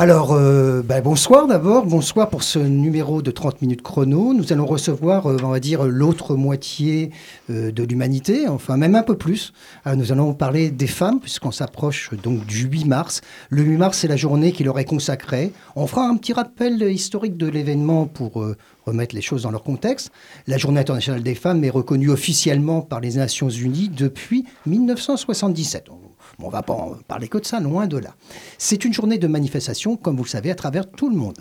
Alors, euh, ben, bonsoir d'abord, bonsoir pour ce numéro de 30 minutes chrono. Nous allons recevoir, euh, on va dire, l'autre moitié euh, de l'humanité, enfin même un peu plus. Nous allons parler des femmes, puisqu'on s'approche donc du 8 mars. Le 8 mars, c'est la journée qui leur est consacrée. On fera un petit rappel historique de l'événement pour remettre les choses dans leur contexte. La journée internationale des femmes est reconnue officiellement par les Nations Unies depuis 1977 on ne va pas en parler que de ça, loin de là. C'est une journée de manifestation, comme vous le savez, à travers tout le monde.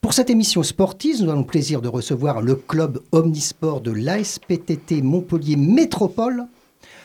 Pour cette émission sportive, nous avons le plaisir de recevoir le club omnisport de l'ASPTT Montpellier Métropole.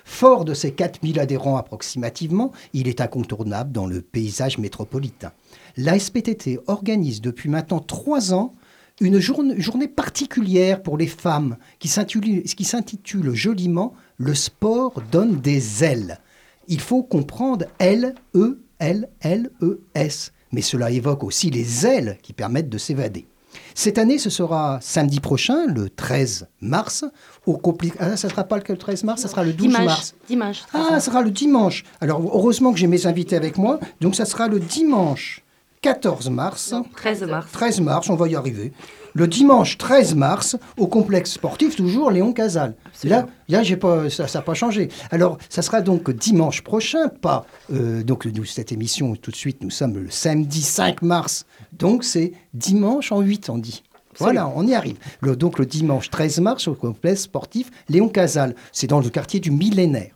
Fort de ses 4000 adhérents approximativement, il est incontournable dans le paysage métropolitain. L'ASPTT organise depuis maintenant trois ans une journée, particulière pour les femmes qui s'intitule joliment Le sport donne des ailes il faut comprendre L, E, L, L, E, S. Mais cela évoque aussi les ailes qui permettent de s'évader. Cette année, ce sera samedi prochain, le 13 mars. Au ah, ça ne sera pas le 13 mars, ça sera le 12 mars. Dimanche. Ah, ça sera le dimanche. Alors, heureusement que j'ai mes invités avec moi. Donc, ça sera le dimanche 14 mars. 13 mars. 13 mars, on va y arriver le dimanche 13 mars au complexe sportif, toujours Léon Casal. Là, là pas, ça n'a pas changé. Alors, ça sera donc dimanche prochain, pas. Euh, donc, nous, cette émission, tout de suite, nous sommes le samedi 5 mars. Donc, c'est dimanche en 8, on dit. Voilà, on y arrive. donc, le dimanche 13 mars au complexe sportif Léon Casal. C'est dans le quartier du millénaire.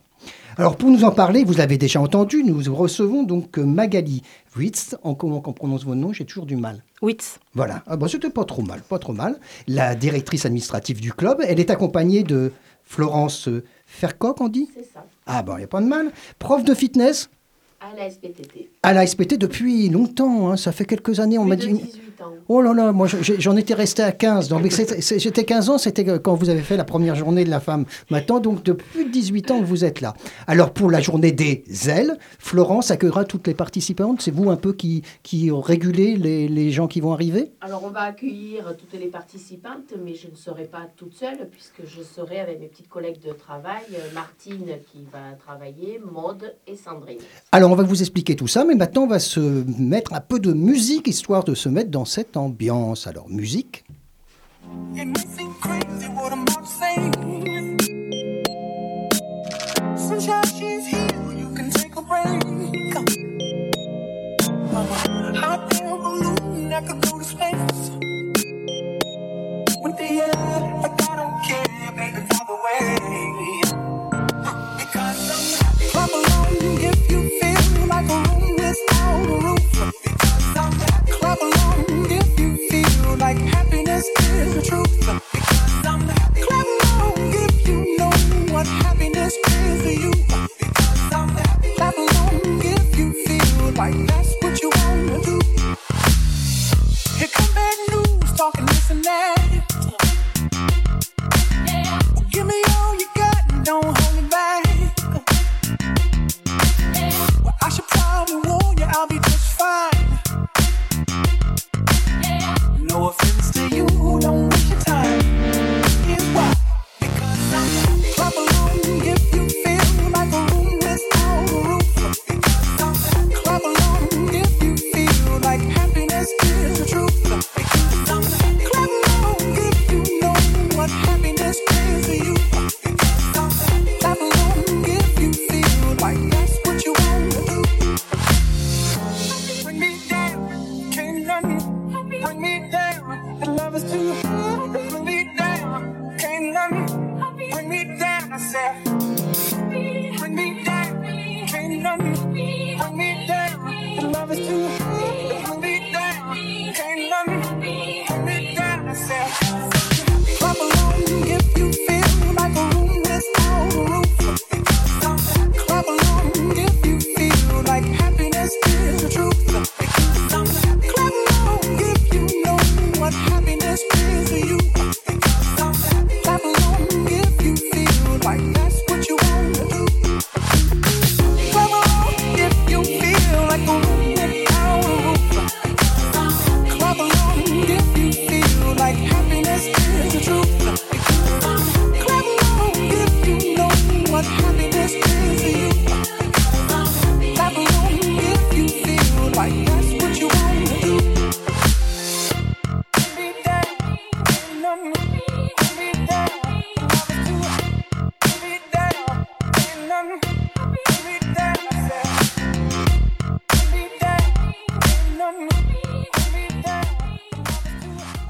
Alors pour nous en parler, vous l'avez déjà entendu, nous recevons donc Magali Witz. En comment on prononce votre nom J'ai toujours du mal. Witz. Voilà. Ah bon, c'était pas trop mal, pas trop mal. La directrice administrative du club, elle est accompagnée de Florence Fercoq, on dit? C'est ça. Ah bon, il n'y a pas de mal. Prof de fitness? À la SPTT. À la SPT depuis longtemps, hein. ça fait quelques années, on m'a dit. Oh là là, moi j'en étais resté à 15. Donc j'étais 15 ans, c'était quand vous avez fait la première journée de la femme. Maintenant, donc depuis 18 ans que vous êtes là. Alors pour la journée des ailes, Florence accueillera toutes les participantes. C'est vous un peu qui, qui régulez les, les, gens qui vont arriver? Alors on va accueillir toutes les participantes, mais je ne serai pas toute seule puisque je serai avec mes petites collègues de travail, euh, Martine qui va travailler, Maude et Sandrine. Alors on va vous expliquer tout ça, mais maintenant on va se mettre un peu de musique histoire de se mettre dans cette ambiance. Alors, musique.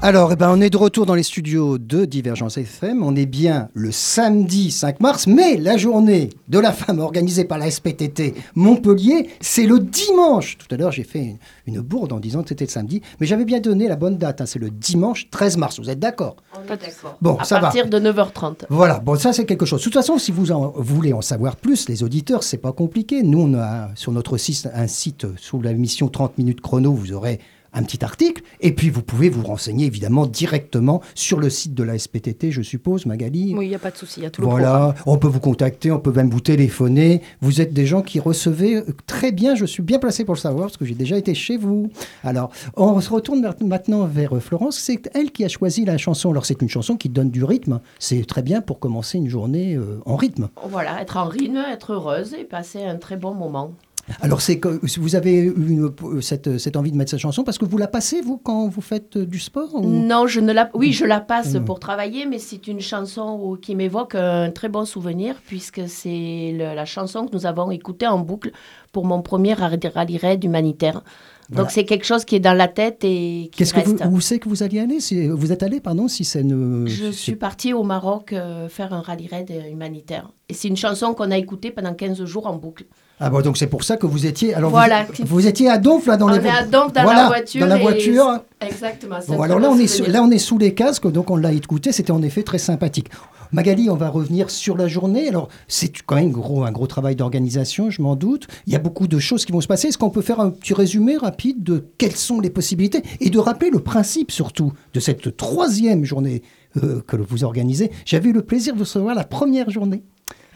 Alors, eh ben, on est de retour dans les studios de Divergence FM. On est bien le samedi 5 mars, mais la journée de la femme organisée par la SPTT Montpellier, c'est le dimanche. Tout à l'heure, j'ai fait une, bourde en disant que c'était le samedi, mais j'avais bien donné la bonne date. Hein. c'est le dimanche 13 mars. Vous êtes d'accord? On est d'accord. Bon, à ça partir de 9h30. Voilà, bon, ça c'est quelque chose. De toute façon, si vous voulez en savoir plus, les auditeurs, c'est pas compliqué. Nous, on a sur notre site un site sous la mission 30 minutes chrono, vous aurez un petit article, et puis vous pouvez vous renseigner évidemment directement sur le site de la SPTT, je suppose, Magali. Oui, il n'y a pas de souci, il y a tout voilà, on peut vous contacter, on peut même vous téléphoner. Vous êtes des gens qui recevez très bien, je suis bien placé pour le savoir, parce que j'ai déjà été chez vous. Alors, on se retourne maintenant vers euh, Florence, c'est elle qui a choisi la chanson. Alors, c'est une chanson qui donne du rythme, c'est très bien pour commencer une journée euh, en rythme. Voilà, être en rythme, être heureuse et passer un très bon moment. Alors, c'est que vous avez eu cette, cette, envie de mettre cette chanson parce que vous la passez, vous, quand vous faites du sport Non, je ne la... Oui, je la passe mmh. pour travailler, mais c'est une chanson qui m'évoque un très bon souvenir puisque c'est la chanson que nous avons écoutée en boucle pour mon premier rallye raid humanitaire. Donc c'est quelque chose qui est dans la tête et qui Qu'est-ce que vous, où c'est que vous alliez aller? Si, Vous êtes allé, pardon, si c'est une... Je suis partie au Maroc euh, faire un rallye raid humanitaire. Et c'est une chanson qu'on a écoutée pendant 15 jours en boucle. Ah bon, donc c'est pour ça que vous étiez. Alors voilà. vous, étiez à Donf là dans on les. On est à Donf dans la voiture. Dans la voiture. Exactement. Bon, alors là on est là on est sous les casques, donc on l'a écouté. C'était en effet très sympathique. Magali, on va revenir sur la journée. Alors c'est quand même gros, un gros travail d'organisation, je m'en doute. Il y a beaucoup de choses qui vont se passer. Est-ce qu'on peut faire un petit résumé rapide de quelles sont les possibilités et de rappeler le principe surtout de cette troisième journée euh, que vous organisez? J'avais eu le plaisir de recevoir la première journée.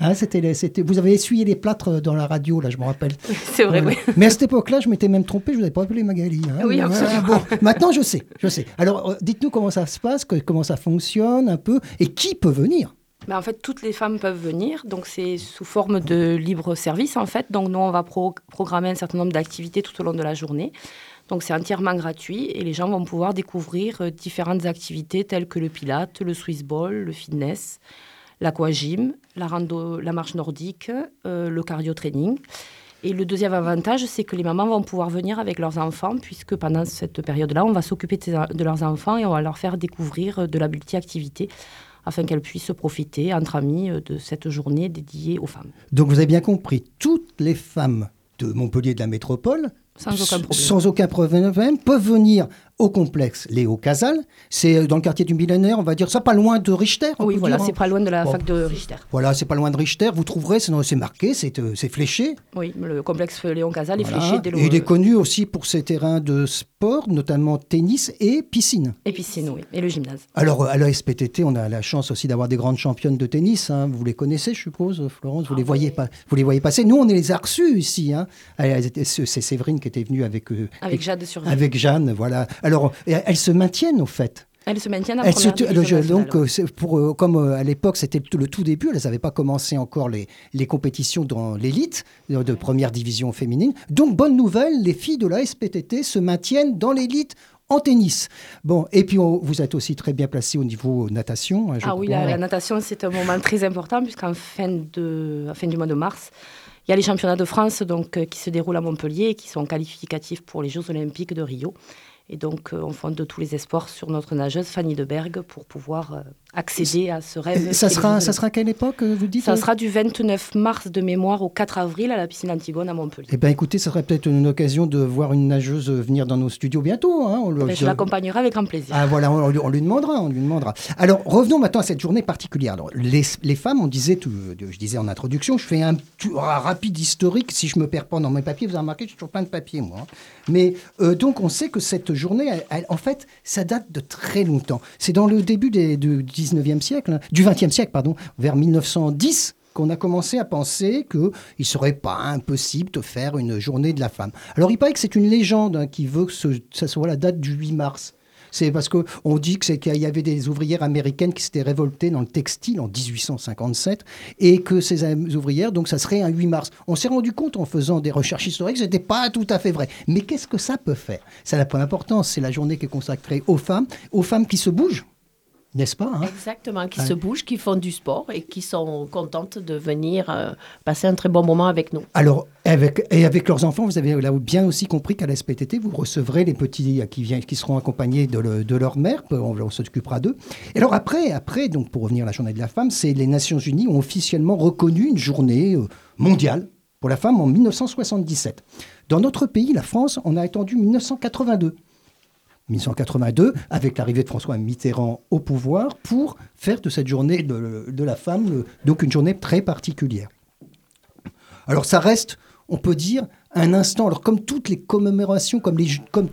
Hein, c'était, c'était, vous avez essuyé les plâtres dans la radio, là, je me rappelle. C'est vrai, oui. Mais à cette époque-là, je m'étais même trompé, je vous avais pas appelé Magali. Hein. Oui, absolument. maintenant, je sais, je sais. Alors, euh, dites-nous comment ça se passe, comment ça fonctionne un peu, et qui peut venir? Ben, en fait, toutes les femmes peuvent venir, donc c'est sous forme de libre service en fait. Donc nous, on va programmer un certain nombre d'activités tout au long de la journée. Donc c'est entièrement gratuit et les gens vont pouvoir découvrir euh, différentes activités telles que le pilate, le Swiss ball, le fitness, l'aquagym, la, rando, la marche nordique, euh, le cardio training. Et le deuxième avantage, c'est que les mamans vont pouvoir venir avec leurs enfants, puisque pendant cette période-là, on va s'occuper de leurs enfants et on va leur faire découvrir de la multi-activité afin qu'elles puissent profiter entre amis de cette journée dédiée aux femmes. Donc vous avez bien compris, toutes les femmes de Montpellier de la métropole sans aucun problème. Sans aucun problème, peuvent venir au complexe Léo Casal. C'est euh, dans le quartier du millénaire, on va dire ça, pas loin de Richter. Oui, voilà, c'est hein. pas loin de la fac de Richter. Voilà, c'est pas loin de Richter. Vous trouverez, c'est marqué, euh, c'est fléché. Oui, le complexe Léon Casal est fléché. Dès il est connu aussi pour ses terrains de sport, notamment tennis et piscine. Et piscine, oui, et le gymnase. Alors, euh, à la SPTT, on a la chance aussi d'avoir des grandes championnes de tennis. Hein. Vous les connaissez, je suppose, Florence? Vous, les, ah voyez pas, vous les voyez passer? Nous, on les a reçus ici. Hein. C'est Séverine qui était venue avec... avec Jade sur Avec Jeanne, voilà. Alors, elle se maintiennent au fait. Elles se maintiennent en première Donc, euh, pour, euh, comme euh, à l'époque, c'était le tout début, elles n'avaient pas commencé encore les, les compétitions dans l'élite de première division féminine. Donc, bonne nouvelle, les filles de la SPTT se maintiennent dans l'élite en tennis. Bon, et puis vous êtes aussi très bien placé au niveau natation. Hein, ah oui, la, natation, c'est un moment très important, puisqu'en fin, de, fin du mois de mars, il y a les championnats de France donc, qui se déroulent à Montpellier et qui sont qualificatifs pour les Jeux olympiques de Rio. Et donc, euh, on fonde tous les espoirs sur notre nageuse Fanny de Berg pour pouvoir euh, accéder à ce rêve. Ça sera, ça sera à quelle époque, euh, vous dites Ça sera du 29 mars de mémoire au 4 avril à la piscine Antigone à Montpellier. Eh bien, écoutez, ça serait peut-être une occasion de voir une nageuse venir dans nos studios bientôt. Hein. Ben, je l'accompagnerai avec grand plaisir. Ah, voilà, on, lui demandera, on lui demandera. Alors, revenons maintenant à cette journée particulière. Alors, les, les femmes, on disait, tout, je disais en introduction, je fais un, un, rapide historique. Si je me perds pas dans mes papiers, vous avez remarqué, j'ai toujours plein de papiers, moi. Hein. Mais donc, on sait que cette journée, en fait, ça date de très longtemps. C'est dans le début du 19e siècle, du 20e siècle, pardon, vers 1910 qu'on a commencé à penser qu'il ne serait pas impossible de faire une journée de la femme. Alors il paraît que c'est une légende hein, qui veut que ce, ça soit la date du 8 mars. C'est parce qu'on dit qu'il y avait des ouvrières américaines qui s'étaient révoltées dans le textile en 1857 et que ces ouvrières, donc ça serait un 8 mars. On s'est rendu compte en faisant des recherches historiques que ce n'était pas tout à fait vrai. Mais qu'est-ce que ça peut faire? Ça n'a pas d'importance. C'est la journée qui est consacrée aux femmes, aux femmes qui se bougent n'est-ce pas hein? Exactement, qui Ouais. se bougent, qui font du sport et qui sont contentes de venir euh, passer un très bon moment avec nous. Alors, avec, et avec leurs enfants, vous avez là bien aussi compris qu'à la SPTT, vous recevrez les petits qui, viennent, qui seront accompagnés de, le- de leur mère. On, on s'occupera d'eux. Et alors après, après, donc pour revenir à la journée de la femme, c'est les Nations Unies ont officiellement reconnu une journée euh, mondiale pour la femme en 1977. Dans notre pays, la France, on a attendu 1982. 1982, avec l'arrivée de François Mitterrand au pouvoir, pour faire de cette journée de, la femme euh, donc une journée très particulière. Alors ça reste, on peut dire, un instant. Alors comme toutes les commémorations, comme,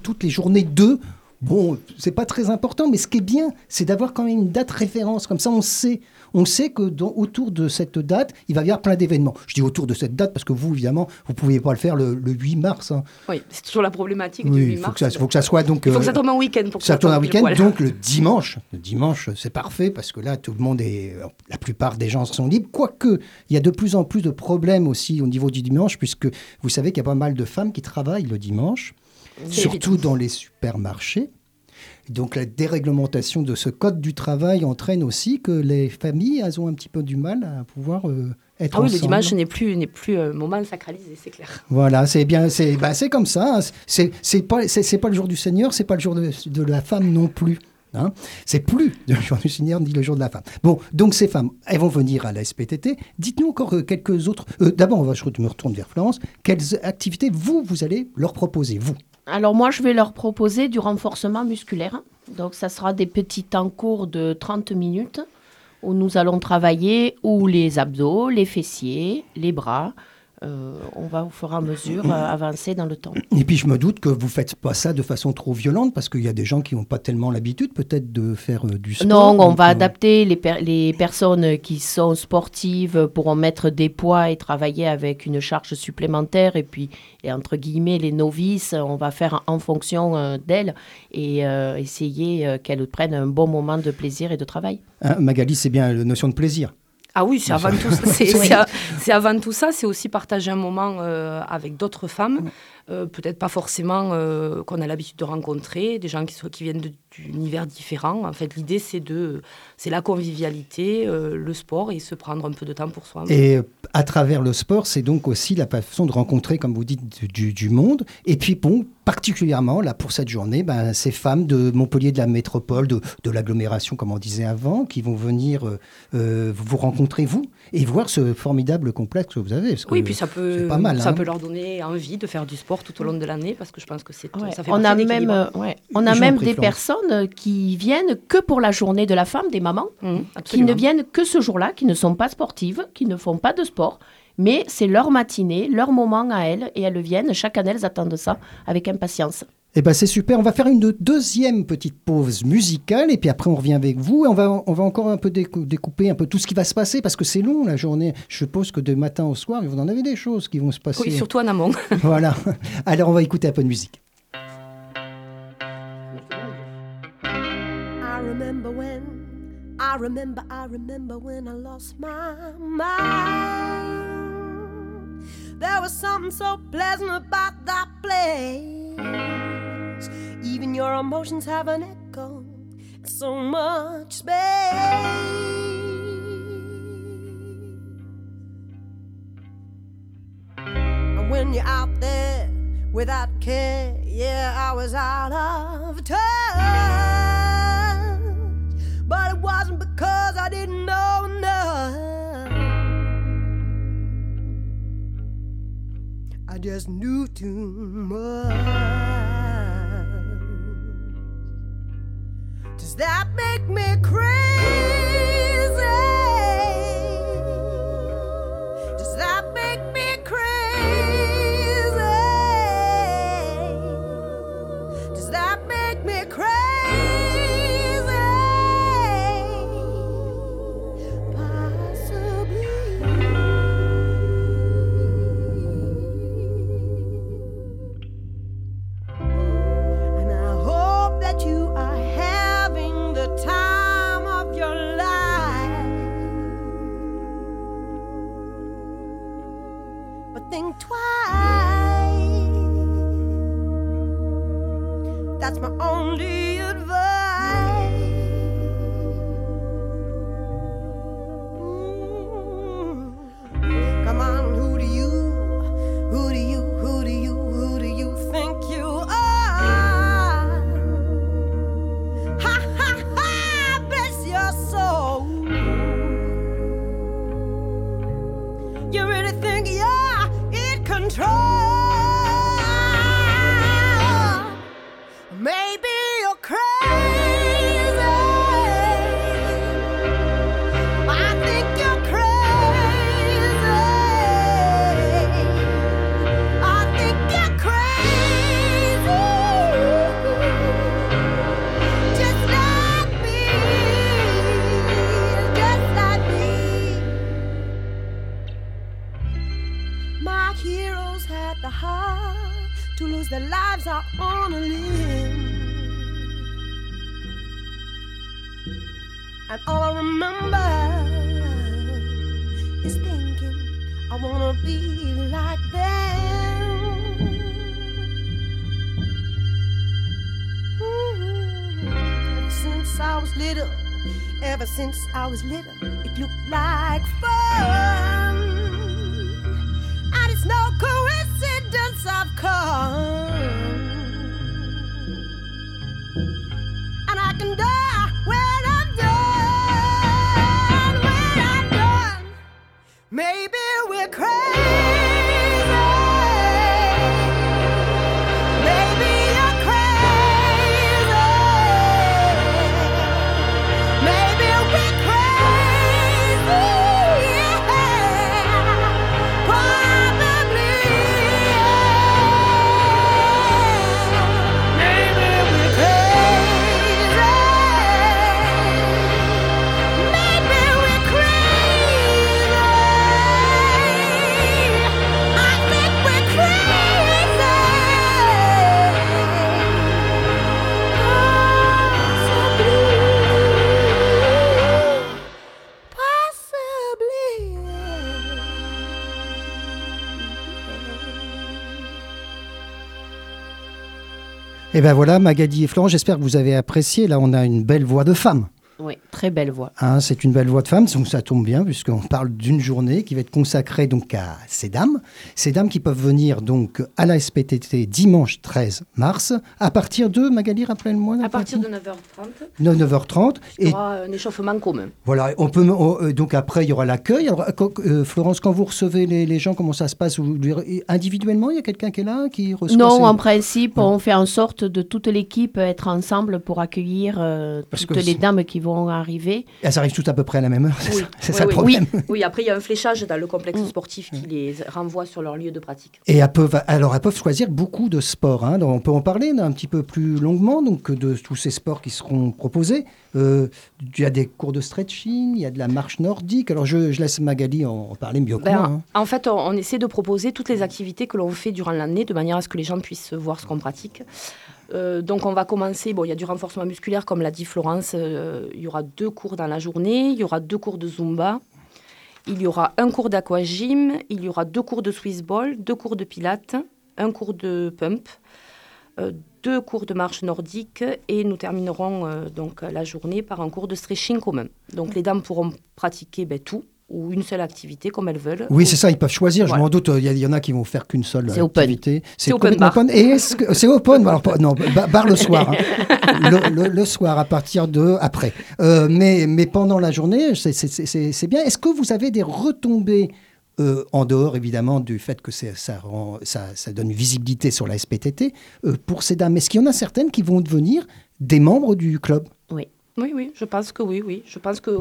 toutes les journées de, bon, c'est pas très important, mais ce qui est bien, c'est d'avoir quand même une date référence. Comme ça, on sait, on sait que dans- autour de cette date, il va y avoir plein d'événements. Je dis autour de cette date parce que vous, évidemment, vous pouvez pas le faire le, le 8 mars. hein. Oui, c'est toujours la problématique du Oui, 8 il faut mars. que, ça, faut que ça soit donc. Il faut euh, que ça tombe un week-end pour que ça tourne un tombe week-end, pile poil. donc le dimanche. Le dimanche, c'est parfait parce que là, tout le monde est. La plupart des gens sont libres. Quoique, il y a de plus en plus de problèmes aussi au niveau du dimanche, puisque vous savez qu'il y a pas mal de femmes qui travaillent le dimanche, surtout dans les supermarchés. Donc la déréglementation de ce code du travail entraîne aussi que les familles, elles ont un petit peu du mal à pouvoir euh, être Ah oui, le ensemble. dimanche n'est plus, n'est plus un moment sacralisé, c'est clair. Voilà, c'est bien, c'est bah, c'est comme ça. hein. C'est c'est pas c'est c'est pas le jour du Seigneur, c'est pas le jour de, de la femme non plus. Hein. C'est plus le jour du Seigneur ni le jour de la femme. Bon, donc ces femmes, elles vont venir à la SPTT. Dites-nous encore euh, quelques autres. euh, D'abord, je me retourne vers Florence. Quelles activités vous vous allez leur proposer vous? Alors moi, je vais leur proposer du renforcement musculaire. Donc ça sera des petits temps courts de 30 minutes où nous allons travailler ou les abdos, les fessiers, les bras. Euh, on va au fur et à mesure euh, avancer dans le temps. Et puis je me doute que vous faites pas ça de façon trop violente parce qu'il y a des gens qui n'ont pas tellement l'habitude peut-être de faire euh, du sport. Non, on va adapter les, per- les personnes qui sont sportives pourront mettre des poids et travailler avec une charge supplémentaire. Et puis, et entre guillemets, les novices, on va faire en fonction d'elles et essayer qu'elles prennent un bon moment de plaisir et de travail. hein, Magali, c'est bien la notion de plaisir. Ah oui, c'est avant, tout, avant ça, c'est aussi partager un moment euh, avec d'autres femmes, euh, peut-être pas forcément euh, qu'on a l'habitude de rencontrer, des gens qui, sont, qui viennent d'univers différents. En fait, l'idée, c'est, de, c'est la convivialité, euh, le sport et se prendre un peu de temps pour soi. Et à travers le sport, c'est donc aussi la façon de rencontrer, comme vous dites, du, du monde. Et puis, bon, particulièrement, là, pour cette journée, ben, ces femmes de Montpellier, de la métropole, de, de l'agglomération, comme on disait avant, qui vont venir euh, vous rencontrer, vous, et voir ce formidable complexe que vous avez. parce que Oui, puis ça peut, c'est pas mal, ça hein. peut leur donner envie de faire du sport tout au long de l'année parce que je pense que c'est, Ouais. ça fait On a même, euh, ouais, on a même des Florence. personnes qui viennent que pour la journée de la femme, des mamans, Mmh, qui ne viennent que ce jour-là, qui ne sont pas sportives, qui ne font pas de sport. Mais c'est leur matinée, leur moment à elles, et elles viennent. Chaque année, elles attendent ça avec impatience. Eh ben c'est super. On va faire une deuxième petite pause musicale et puis après on revient avec vous et on va on va encore un peu décou- découper un peu tout ce qui va se passer parce que c'est long la journée. Je suppose que de matin au soir vous en avez des choses qui vont se passer. Oui, surtout en amont. Voilà. Alors on va écouter un peu de musique. I remember when, I remember, I remember when I lost my mind. There was something so pleasant about that place. Even your emotions have an echo so much space. And when you're out there without care, yeah, I was out of touch. But it wasn't because I didn't know enough. I just knew too much. That make me crazy? control. the lives are on a limb, And all I remember is thinking I wanna be like them. Ever since I was little, ever since I was little, it looked like fun. And it's no coincidence. I've come. Et ben voilà, Magali et Florent, j'espère que vous avez apprécié. Là, on a une belle voix de femme. Oui, très belle voix. Hein, c'est une belle voix de femme, donc ça tombe bien puisqu'on parle d'une journée qui va être consacrée donc à ces dames, ces dames qui peuvent venir donc à la SPTT dimanche 13 mars à partir de Magali, rappelle-moi. À partir de 9h30. 9h30 il y aura un échauffement commun. Voilà, on peut euh, donc après il y aura l'accueil. Alors euh, Florence, quand vous recevez les, gens, comment ça se passe? Individuellement, il y a quelqu'un qui est là qui reçoit Non, en principe, on fait en sorte de toute l'équipe être ensemble pour accueillir euh, toutes les dames qui vont arriver. Elles arrivent toutes à peu près à la même heure, c'est ça, le problème oui. après il y a un fléchage dans le complexe mm. sportif qui les renvoie sur leur lieu de pratique. Et elles peuvent, alors elles peuvent choisir beaucoup de sports. Hein. on peut en parler un petit peu plus longuement donc, de tous ces sports qui seront proposés. Euh, il y a des cours de stretching, il y a de la marche nordique. Alors je, laisse Magali en, parler mieux que ben, moi. Hein. En fait, on, essaie de proposer toutes les activités que l'on fait durant l'année de manière à ce que les gens puissent voir ce qu'on pratique. Euh, donc on va commencer, bon, il y a du renforcement musculaire, comme l'a dit Florence, euh, il y aura deux cours dans la journée, il y aura deux cours de Zumba, il y aura un cours d'aquagym, il y aura deux cours de Swiss ball, deux cours de pilates, un cours de pump, euh, deux cours de marche nordique. Et nous terminerons donc la journée par un cours de stretching commun. Donc les dames pourront pratiquer ben, tout, ou une seule activité comme elles veulent. Oui, c'est ça, ils peuvent choisir. Je m'en doute, il y, en a qui vont faire qu'une seule activité. C'est open. bar. open. Et c'est open alors, Non, bar le soir. Hein. le, soir à partir de après. Euh, mais, mais pendant la journée, c'est bien. Est-ce que vous avez des retombées euh, en dehors évidemment du fait que ça, ça, ça, donne une visibilité sur la SPTT, euh, pour ces dames, est-ce qu'il y en a certaines qui vont devenir des membres du club? Oui. Oui, oui, je pense que oui, oui. Je pense que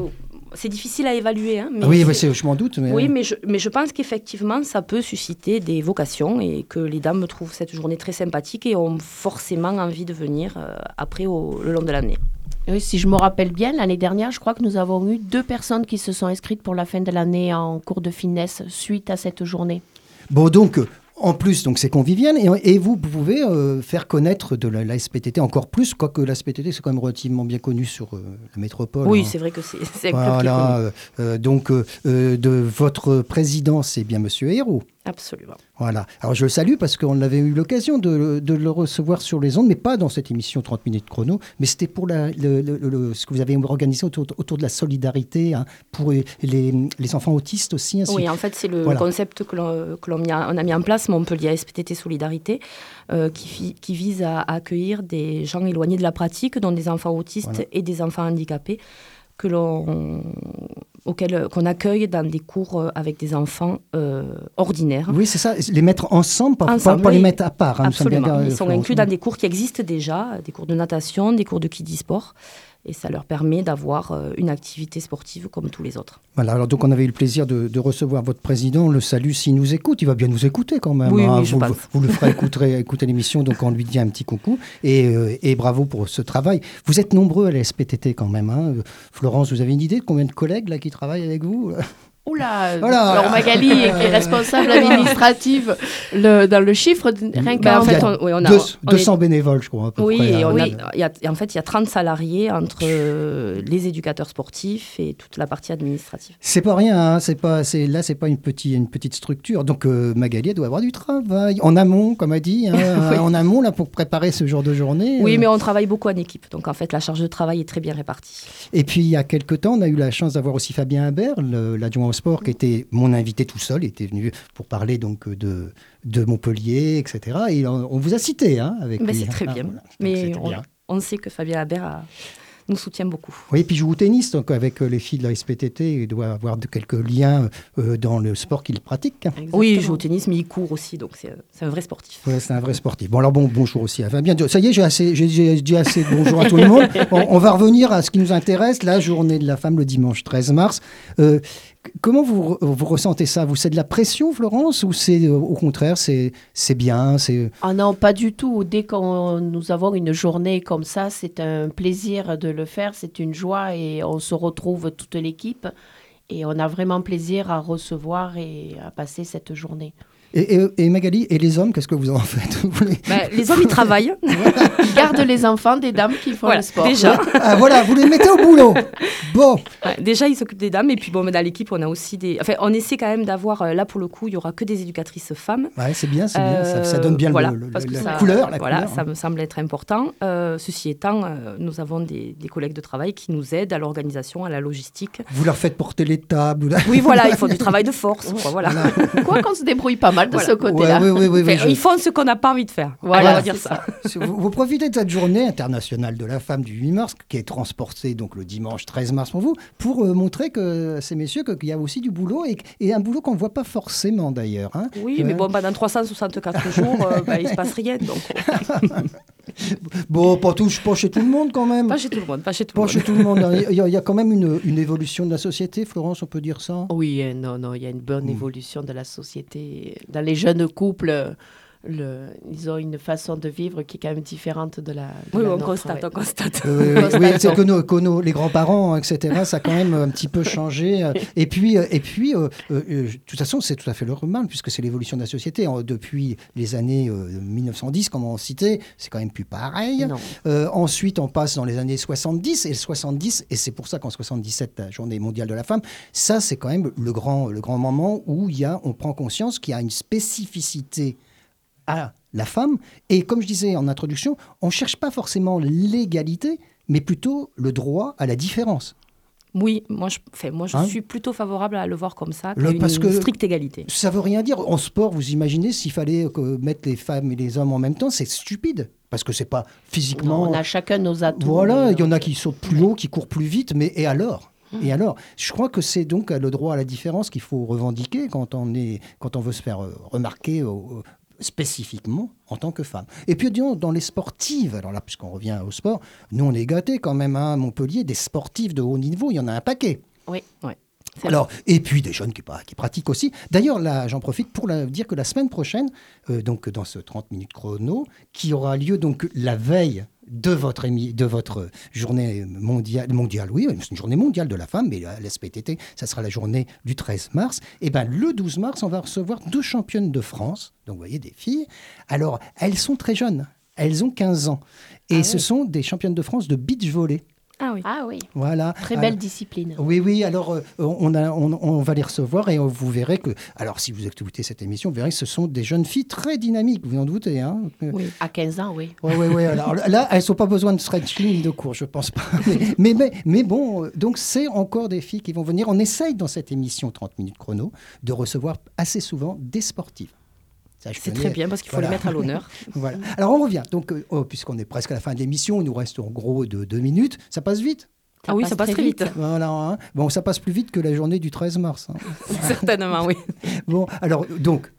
c'est difficile à évaluer. Hein, mais oui, je m'en doute. Mais... Oui, mais je, mais je pense qu'effectivement, ça peut susciter des vocations et que les dames trouvent cette journée très sympathique et ont forcément envie de venir euh, après au, le long de l'année. Oui, si je me rappelle bien, l'année dernière, je crois que nous avons eu deux personnes qui se sont inscrites pour la fin de l'année en cours de finesse suite à cette journée. Bon, donc, en plus, donc c'est convivial et, vous pouvez euh, faire connaître de la, SPTT encore plus, quoique la SPTT c'est quand même relativement bien connu sur euh, la métropole. Oui, hein. c'est vrai que c'est voilà, euh, donc de votre président, c'est bien Monsieur Hérault. Absolument. Voilà. Alors je le salue parce qu'on avait eu l'occasion de, le recevoir sur les ondes, mais pas dans cette émission 30 minutes chrono, mais c'était pour la, ce que vous avez organisé autour, de la solidarité hein, pour les, enfants autistes aussi. oui, en fait c'est le, concept que l'on a mis en place, Montpellier SPTT Solidarité, euh, qui, qui, vise à, accueillir des gens éloignés de la pratique, dont des enfants autistes et des enfants handicapés que l'on auxquels qu'on accueille dans des cours avec des enfants ordinaires. Oui, c'est ça. Les mettre ensemble, pas, Ensemble, pas- pas les mettre à part. hein, bien Absolument. Ils sont Florence. inclus dans des cours qui existent déjà, des cours de natation, des cours de kiddie sport. Et ça leur permet d'avoir euh, une activité sportive comme tous les autres. Voilà, alors donc on avait eu le plaisir de, de recevoir votre président. Le salue s'il nous écoute. Il va bien nous écouter quand même. Oui, hein. oui, je vous, pense. vous- vous le ferez écouter, écouter l'émission, donc on lui dit un petit coucou. Et, euh, et bravo pour ce travail. Vous êtes nombreux à la SPTT quand même. hein. Euh, Florence, vous avez une idée de combien de collègues là, qui travaillent avec vous? Oula, Voilà. alors Magali qui est responsable administrative le- dans le chiffre, de- rien en qu'en fait, on- oui, on a- deux- on 200 bénévoles, je crois. à peu Oui, près, et, hein. on a- Oui. il y a- et en fait, il y a 30 salariés entre euh, les éducateurs sportifs et toute la partie administrative. C'est pas rien, hein, c'est pas, c'est, là c'est pas une, petite une petite structure. Donc euh, Magali elle doit avoir du travail en amont, comme a dit, hein, Oui. en amont là pour préparer ce genre de journée. Oui, euh. mais on travaille beaucoup en équipe. Donc, en fait, la charge de travail est très bien répartie. Et puis il y a quelque temps, on a eu la chance d'avoir aussi Fabien le- l'adjoint au sport, qui était mon invité tout seul, il était venu pour parler donc de, de Montpellier, etc. Et on, on vous a cité hein, avec Mais lui. c'est très Ah, bien. voilà. Mais on, bien. on sait que Fabien Haber a- nous soutient beaucoup. Oui, et puis il joue au tennis, donc avec euh, les filles de la SPTT, il doit avoir de, quelques liens euh, dans le sport qu'il pratique. Oui, il joue au tennis, mais il court aussi. Donc, c'est un vrai sportif. Ouais, c'est un vrai sportif. Bon, alors bon, bonjour aussi à Fabien. Ça y est, j'ai assez, j'ai- j'ai dit assez de bonjour à tout le monde. On, on va revenir à ce qui nous intéresse, la journée de la femme le dimanche 13 mars. Euh, comment vous, vous ressentez ça? Vous, c'est de la pression, Florence, ou c'est euh, au contraire, c'est, c'est bien c'est... Ah non, pas du tout. Dès que nous avons une journée comme ça, c'est un plaisir de le faire, c'est une joie et on se retrouve toute l'équipe et on a vraiment plaisir à recevoir et à passer cette journée. Et, et- et Magali, et les hommes, qu'est-ce que vous en faites Vous les- les hommes, ils travaillent. Ils gardent les enfants des dames qui font Voilà, le sport. déjà. Ah voilà, vous les mettez au boulot. Bon, Ouais, déjà, ils s'occupent des dames. Et puis, bon, mais dans l'équipe, on a aussi des. Enfin, on essaie quand même d'avoir. euh, Là, pour le coup, il y aura que des éducatrices femmes. ouais, c'est bien, c'est bien. Ça, ça Euh, donne bien le- voilà, le- parce que la ça- couleur, la voilà, couleur. ça me semble être important. Euh, ceci étant, euh, nous avons des, des collègues de travail qui nous aident à l'organisation, à la logistique. Vous leur faites porter les tables. ou la- Oui, voilà, il faut du travail de force. quoi, voilà. Quoi qu'on se débrouille pas mal de Voilà. ce côté-là. Ouais, oui, oui, oui, oui, Enfin, je- Ils font ce qu'on n'a pas envie de faire. Voilà, Voilà, on va dire c'est ça. Si Vous, vous profitez de cette journée internationale de la femme du 8 mars, qui est transportée donc le dimanche 13 mars pour vous, pour euh, montrer que ces messieurs qu'il y a aussi du boulot et, et un boulot qu'on ne voit pas forcément d'ailleurs. hein. Oui, Ouais. mais bon, pendant 364 jours, euh, bah, il ne se passe rien. Donc, euh, Bon, pas, tout, pas chez tout le monde quand même. pas chez tout le monde. Pas chez tout le Pas monde. chez tout le monde. Il y, a, il y a quand même une, une évolution de la société, Florence, on peut dire ça? Oui, euh, non, non, il y a une bonne Mm. évolution de la société. Dans les jeunes couples, le, ils ont une façon de vivre qui est quand même différente de la. de Oui, la on nôtre, constate, ouais. on constate. Euh, oui, c'est que, nos, que nos- les grands-parents, etc., ça a quand même un petit peu changé. euh, Et puis, euh, et puis euh, euh, de toute façon, c'est tout à fait normal, puisque c'est l'évolution de la société. Depuis les années euh, 1910, comme on citait, c'est quand même plus pareil. Euh, ensuite, on passe dans les années 70, et le 70, et c'est pour ça qu'en 77, la journée mondiale de la femme, ça, c'est quand même le grand, le grand moment où il y a, on prend conscience qu'il y a une spécificité à la femme. Et comme je disais en introduction, on ne cherche pas forcément l'égalité, mais plutôt le droit à la différence. Oui, moi je, enfin, moi, je Hein suis plutôt favorable à le voir comme ça, Le- qu'à une parce que- stricte égalité. Ça veut rien dire. En sport, vous imaginez s'il fallait que mettre les femmes et les hommes en même temps, c'est stupide. Parce que c'est pas physiquement. Non, on a chacun nos atouts. Voilà, mais il y en a qui sautent plus haut, qui courent plus vite, mais et alors? Et alors, je crois que c'est donc le droit à la différence qu'il faut revendiquer quand on, est, quand on veut se faire euh, remarquer euh, euh, spécifiquement en tant que femme. Et puis, disons, dans les sportives, alors là, puisqu'on revient au sport, nous, on est gâtés quand même hein, à Montpellier, des sportifs de haut niveau, il y en a un paquet. Oui, oui. Alors, et puis des jeunes qui, pra- qui pratiquent aussi. D'ailleurs, là, j'en profite pour la- dire que la semaine prochaine, euh, donc dans ce 30 minutes chrono, qui aura lieu donc la veille de votre, émi- de votre journée mondiale, mondiale, oui, c'est une journée mondiale de la femme, mais la- l'SPTT, ça sera la journée du 13 mars. Et ben le 12 mars, on va recevoir deux championnes de France, donc vous voyez des filles. Alors, elles sont très jeunes, elles ont 15 ans, et Ah ce oui. écoutez des championnes de France de beach volley. Ah oui. Ah oui, Voilà. très Alors- belle discipline. oui, oui, alors euh, on, a, on, on va les recevoir et vous verrez que, alors si vous écoutez cette émission, vous verrez que ce sont des jeunes filles très dynamiques, vous en doutez. Hein Oui. À 15 ans, oui. Ouais, ouais, ouais. Alors là, elles n'ont pas besoin de stretching de cours, je pense pas. Mais, mais, mais, bon, donc c'est encore des filles qui vont venir. On essaye dans cette émission 30 minutes chrono de recevoir assez souvent des sportives. C'est très bien parce qu'il faut Voilà. les mettre à l'honneur. Voilà. Alors on revient. Donc, euh, oh, puisqu'on est presque à la fin de l'émission, il nous reste en gros de deux minutes. Ça passe vite ah oui, ça passe très vite. Voilà, hein. Bon, ça passe plus vite que la journée du 13 mars. hein. Certainement, oui. Bon, alors, donc,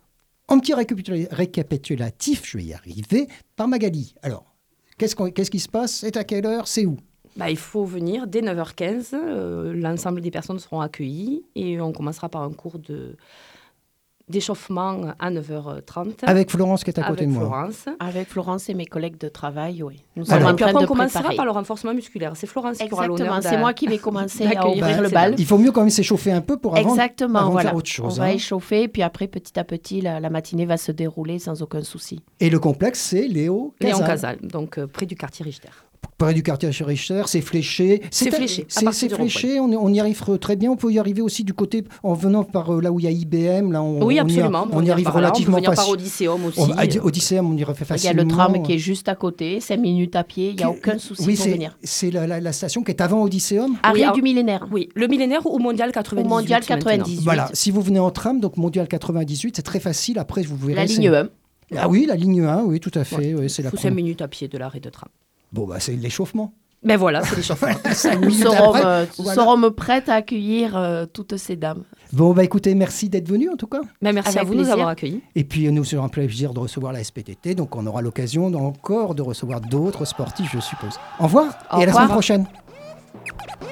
en petit récapitula- récapitulatif, je vais y arriver, par Magali. Alors, qu'est-ce qu'on- qu'est-ce qui se passe? C'est à quelle heure? C'est où? Bah, il faut venir dès 9h15. euh, L'ensemble des personnes seront accueillies et on commencera par un cours de d'échauffement à 9h30 Avec Florence qui est à côté avec de moi. Florence. Avec Florence et mes collègues de travail, oui. Nous Alors, sommes en et puis train après, de on commencera préparer. par le renforcement musculaire. C'est Florence qui aura Exactement, l'honneur c'est moi qui vais commencer à ouvrir le bal. Il faut mieux quand même s'échauffer un peu pour avant, Exactement, avant de voilà. faire autre chose. On va hein. échauffer, puis après, petit à petit, la, la matinée va se dérouler sans aucun souci. Et le complexe, c'est Léo Léon Casal. Casal, donc euh, près du quartier Richter. Près du quartier chez Richter, c'est fléché. C'est à- fléché, à C'est fléché, on, on y arrive très bien. On peut y arriver aussi du côté, en venant par euh, là où il y a IBM. Là, on, oui, on y a- absolument. On, y arrive par là, relativement On peut venir par Odysseum aussi. on- à Odysseum, on irait Il y a facilement. le tram qui est juste à côté, 5 minutes à pied, il n'y a aucun souci Oui, pour c'est venir. c'est la, la- la station qui est avant Odysseum. Arrêt ah, du millénaire. Oui, le millénaire ou mondial 98. Au mondial maintenant. 98. Voilà, si vous venez en tram, donc Mondial 98, c'est très facile. Après, vous verrez. La ligne 1. Ah oui, la ligne 1, oui, tout à fait. oui, c'est la Ou 5 première. minutes à pied de l'arrêt de tram. Bon, bah, c'est l'échauffement. Ben voilà, c'est l'échauffement. Serons, euh, voilà. prêtes à accueillir euh, toutes ces dames. Bon, bah écoutez, merci d'être venu en tout cas. Ben, merci Avec à vous de nous avoir accueillis. Et puis, nous serons un plaisir de recevoir la SPTT, donc on aura l'occasion encore de recevoir d'autres sportifs, je suppose. Au revoir Au et à la semaine prochaine. «